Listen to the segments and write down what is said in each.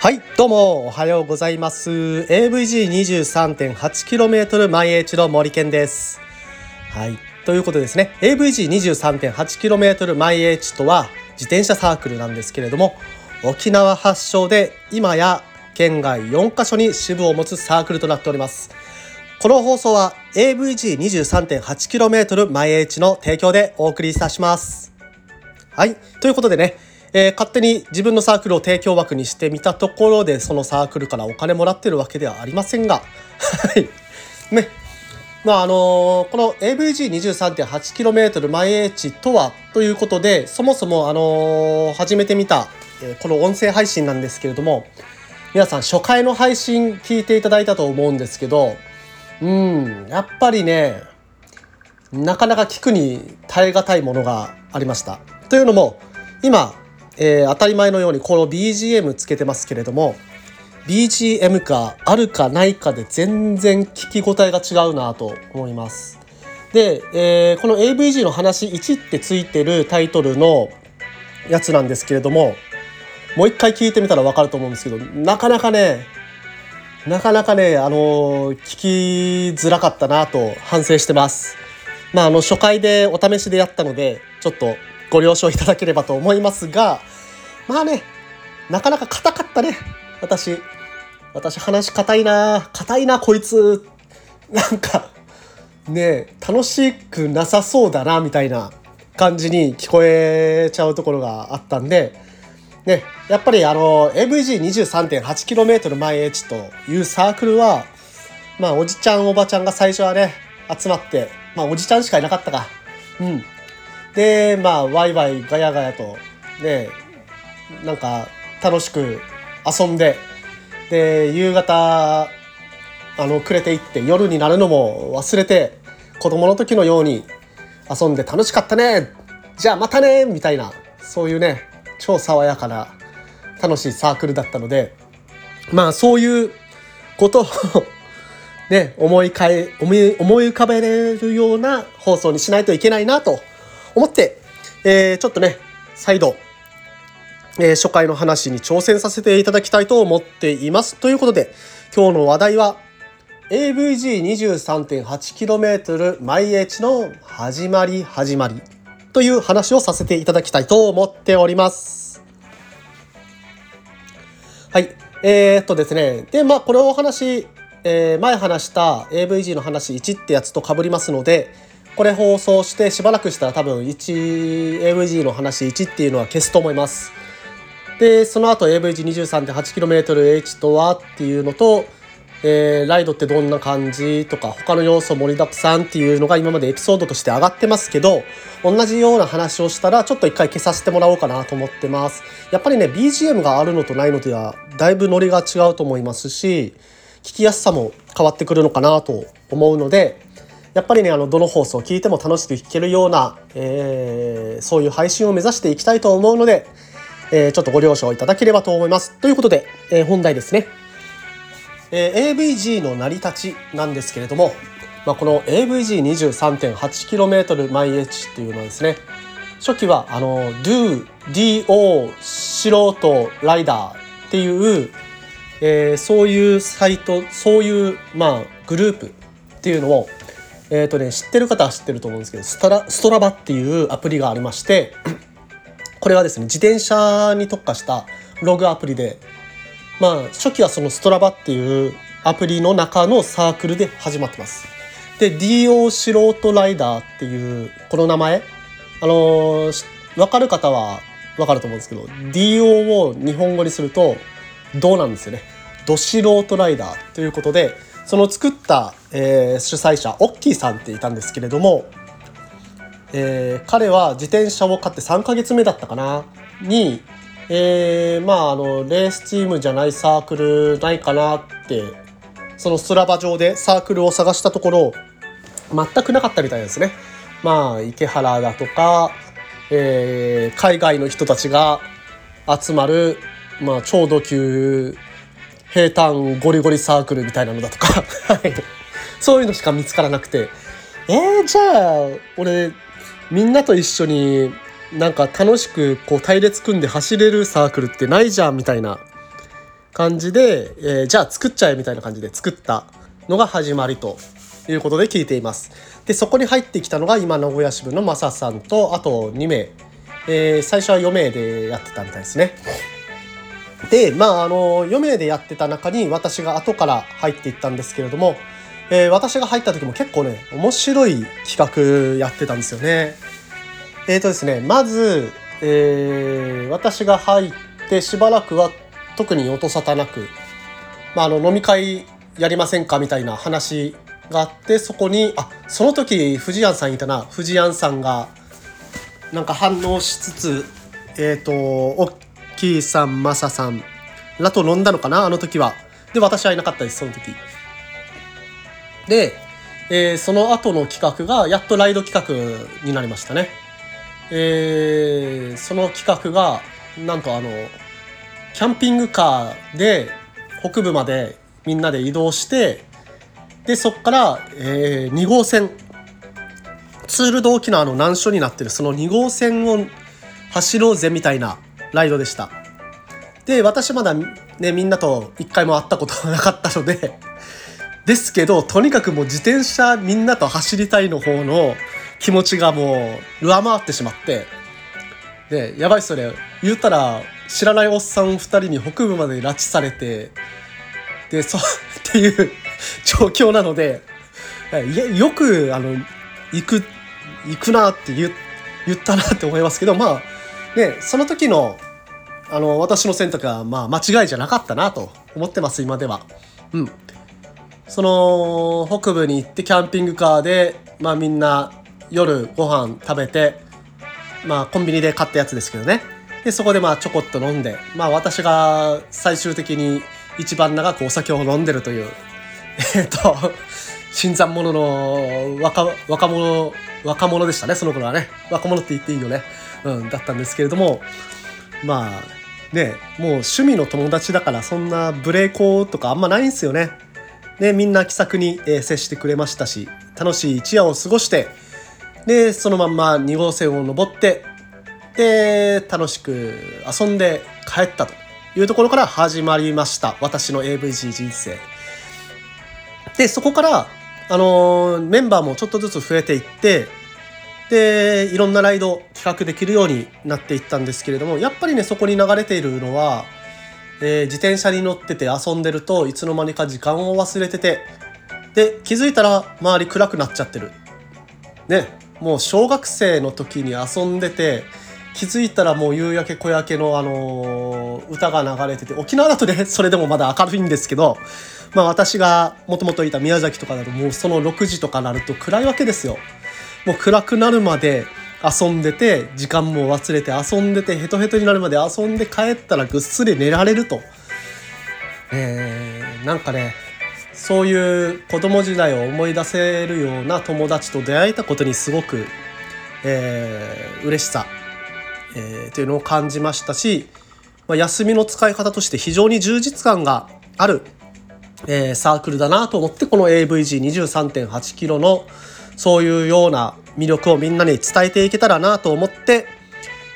はいどうもおはようございます。AVG23.8km 毎 H の森健です。はいということですね AVG23.8km 毎 H とは自転車サークルなんですけれども沖縄発祥で今や県外4カ所に支部を持つサークルとなっております。この放送は AVG23.8km 毎 H の提供でお送りいたします。はい。ということでねえー、勝手に自分のサークルを提供枠にしてみたところでそのサークルからお金もらってるわけではありませんが。はい。ね。まああのー、この AVG23.8km 毎 H とはということでそもそもあのー、始めてみた、えー、この音声配信なんですけれども皆さん初回の配信聞いていただいたと思うんですけどうんやっぱりねなかなか聞くに耐え難いものがありました。というのも今えー、当たり前のようにこの BGM つけてますけれども BGM かあるかないかで全然聞き応えが違うなと思います。で、えー、この AVG の話1ってついてるタイトルのやつなんですけれどももう一回聞いてみたら分かると思うんですけどなかなかねなかなかねあの、聞きづらかったなと反省してます。まああの初回でお試しでやったのでちょっとご了承いただければと思いますが、まあね、なかなか硬かったね、私。私話硬いな硬いなこいつ。なんか、ね楽しくなさそうだな、みたいな感じに聞こえちゃうところがあったんで、ね、やっぱりあの、AVG23.8km 毎 H というサークルは、まあ、おじちゃん、おばちゃんが最初はね、集まって、まあ、おじちゃんしかいなかったか。うん。でまあワイワイガヤガヤとねなんか楽しく遊んでで夕方あの暮れていって夜になるのも忘れて子供の時のように遊んで楽しかったねじゃあまたねみたいなそういうね超爽やかな楽しいサークルだったのでまあそういうことをね思いかえ思い思い浮かべれるような放送にしないといけないなと思って、えー、ちょっとね、再度、えー、初回の話に挑戦させていただきたいと思っています。ということで、今日の話題は、AVG23.8km 毎 H の始まり始まりという話をさせていただきたいと思っております。はい。えー、っとですね。で、まあ、これをお話、えー、前話した AVG の話1ってやつと被りますので、これ放送してしばらくしたら多分 1AVG の話1っていうのは消すと思います。で、その後 AVG23.8kmH とはっていうのと、えー、ライドってどんな感じとか他の要素盛りだくさんっていうのが今までエピソードとして上がってますけど同じような話をしたらちょっと一回消させてもらおうかなと思ってますやっぱりね BGM があるのとないのではだいぶノリが違うと思いますし聞きやすさも変わってくるのかなと思うのでやっぱりねあのどの放送を聞いても楽しく聞けるような、えー、そういう配信を目指していきたいと思うので、えー、ちょっとご了承いただければと思います。ということで、えー、本題ですね。えー、AVG の成り立ちなんですけれども、まあ、この AVG23.8km 毎 H っていうのはですね初期はあの Do DO 素人ライダーっていう、えー、そういうサイトそういうまあグループっていうのをえ、ー、とね、知ってる方は知ってると思うんですけど、ストラストラバっていうアプリがありまして、これはですね、自転車に特化したログアプリで、まあ、初期はそのストラバっていうアプリの中のサークルで始まってます。で、DO 素人ライダーっていうこの名前、あのー、わかる方はわかると思うんですけど、DO を日本語にすると、どうなんですよね。ど素人ライダーということで、その作った、えー、主催者オッキーさんっていたんですけれども、えー、彼は自転車を買って3ヶ月目だったかなに、えー、まああのレースチームじゃないサークルないかなってそのスラバ上でサークルを探したところ全くなかったみたいですね。まあ池原だとか、えー、海外の人たちが集まる、まあ、超ド級平坦ゴリゴリサークルみたいなのだとか そういうのしか見つからなくて、えー、じゃあ、俺、みんなと一緒になんか楽しくこう隊列組んで走れるサークルってないじゃんみたいな感じで、えー、じゃあ作っちゃえみたいな感じで作ったのが始まりということで聞いています。で、そこに入ってきたのが今名古屋支部のマサさんと、あと2名、えー、最初は4名でやってたみたいですね。で、まあ、あの、4名でやってた中に私が後から入っていったんですけれども、えー、私が入った時も結構ね、面白い企画やってたんですよね。えっ、ー、とですね、まず、えー、私が入ってしばらくは特に音沙汰なく、まあ、あの、飲み会やりませんかみたいな話があって、そこに、あ、その時、藤庵さんいたな、藤庵さんが、なんか反応しつつ、えっ、ー、と、おっきいさん、まささんらと飲んだのかな、あの時は。で、私はいなかったです、その時。で、えー、その後の企画が、やっとライド企画になりましたね。えー、その企画が、なんとあの、キャンピングカーで北部までみんなで移動して、で、そこから、えー、2号線、ツールド沖縄の難所になってる。その2号線を走ろうぜみたいなライドでした。で、私まだね、みんなと一回も会ったことがなかったので。ですけど、とにかくもう自転車みんなと走りたいの方の気持ちがもう上回ってしまって、で、やばいっすよね。言ったら、知らないおっさん2人に北部まで拉致されて、で、そう、っていう状況なので、よく、あの、行く、行くなって言言ったなって思いますけど、まあ、ね、その時の、あの、私の選択は、まあ、間違いじゃなかったなと思ってます、今では。うん。その北部に行ってキャンピングカーで、まあ、みんな夜ご飯食べて、まあ、コンビニで買ったやつですけどね。でそこでまあちょこっと飲んで、まあ、私が最終的に一番長くお酒を飲んでるという えっと新参者の若若者若者でしたねその頃はね。若者って言っていいよね、うん、だったんですけれどもまあねもう趣味の友達だからそんなブレーコとかあんまないんですよね。でみんな気さくに、えー、接してくれましたし楽しい一夜を過ごしてでそのまんま2号線を登ってで楽しく遊んで帰ったというところから始まりました。私の AVG 人生。でそこからあの、メンバーもちょっとずつ増えていってでいろんなライド企画できるようになっていったんですけれどもやっぱりねそこに流れているのはえー、自転車に乗ってて遊んでるといつの間にか時間を忘れててで気づいたら周り暗くなっちゃってる。ね。もう小学生の時に遊んでて気づいたらもう夕焼け小焼けの、あの、歌が流れてて沖縄だとねそれでもまだ明るいんですけど、まあ、私がもともといた宮崎とかだともうその6時とかなると暗いわけですよ。もう暗くなるまで遊んでて時間も忘れて遊んでてヘトヘトになるまで遊んで帰ったらぐっすり寝られると、えー、なんかねそういう子供時代を思い出せるような友達と出会えたことにすごく、えー、嬉しさ、えー、というのを感じましたし、まあ、休みの使い方として非常に充実感がある、えー、サークルだなと思ってこの AVG23.8 キロのそういうような魅力をみんなに伝えていけたらなと思って、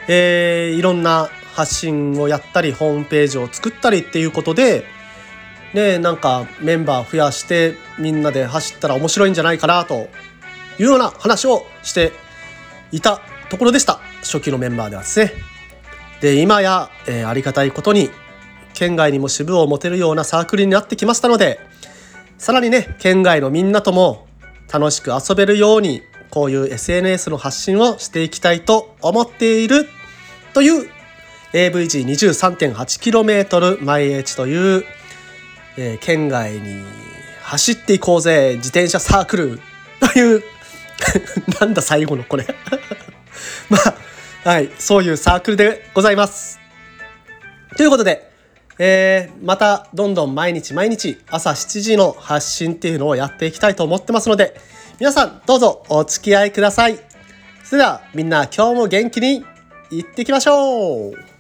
えー、いろんな発信をやったりホームページを作ったりっていうことでねなんかメンバー増やしてみんなで走ったら面白いんじゃないかなというような話をしていたところでした初期のメンバーではですね。で今や、えー、ありがたいことに県外にも支部を持てるようなサークルになってきましたのでさらにね県外のみんなとも楽しく遊べるようにこういう SNS の発信をしていきたいと思っているという AVG23.8km 毎日という、えー、県外に走っていこうぜ自転車サークル。という なんだ最後のこれ。まあはいそういうサークルでございます。ということでえー、またどんどん毎日毎日朝7時の発信っていうのをやっていきたいと思ってますので皆さんどうぞお付き合いください。それではみんな今日も元気にいってきましょう。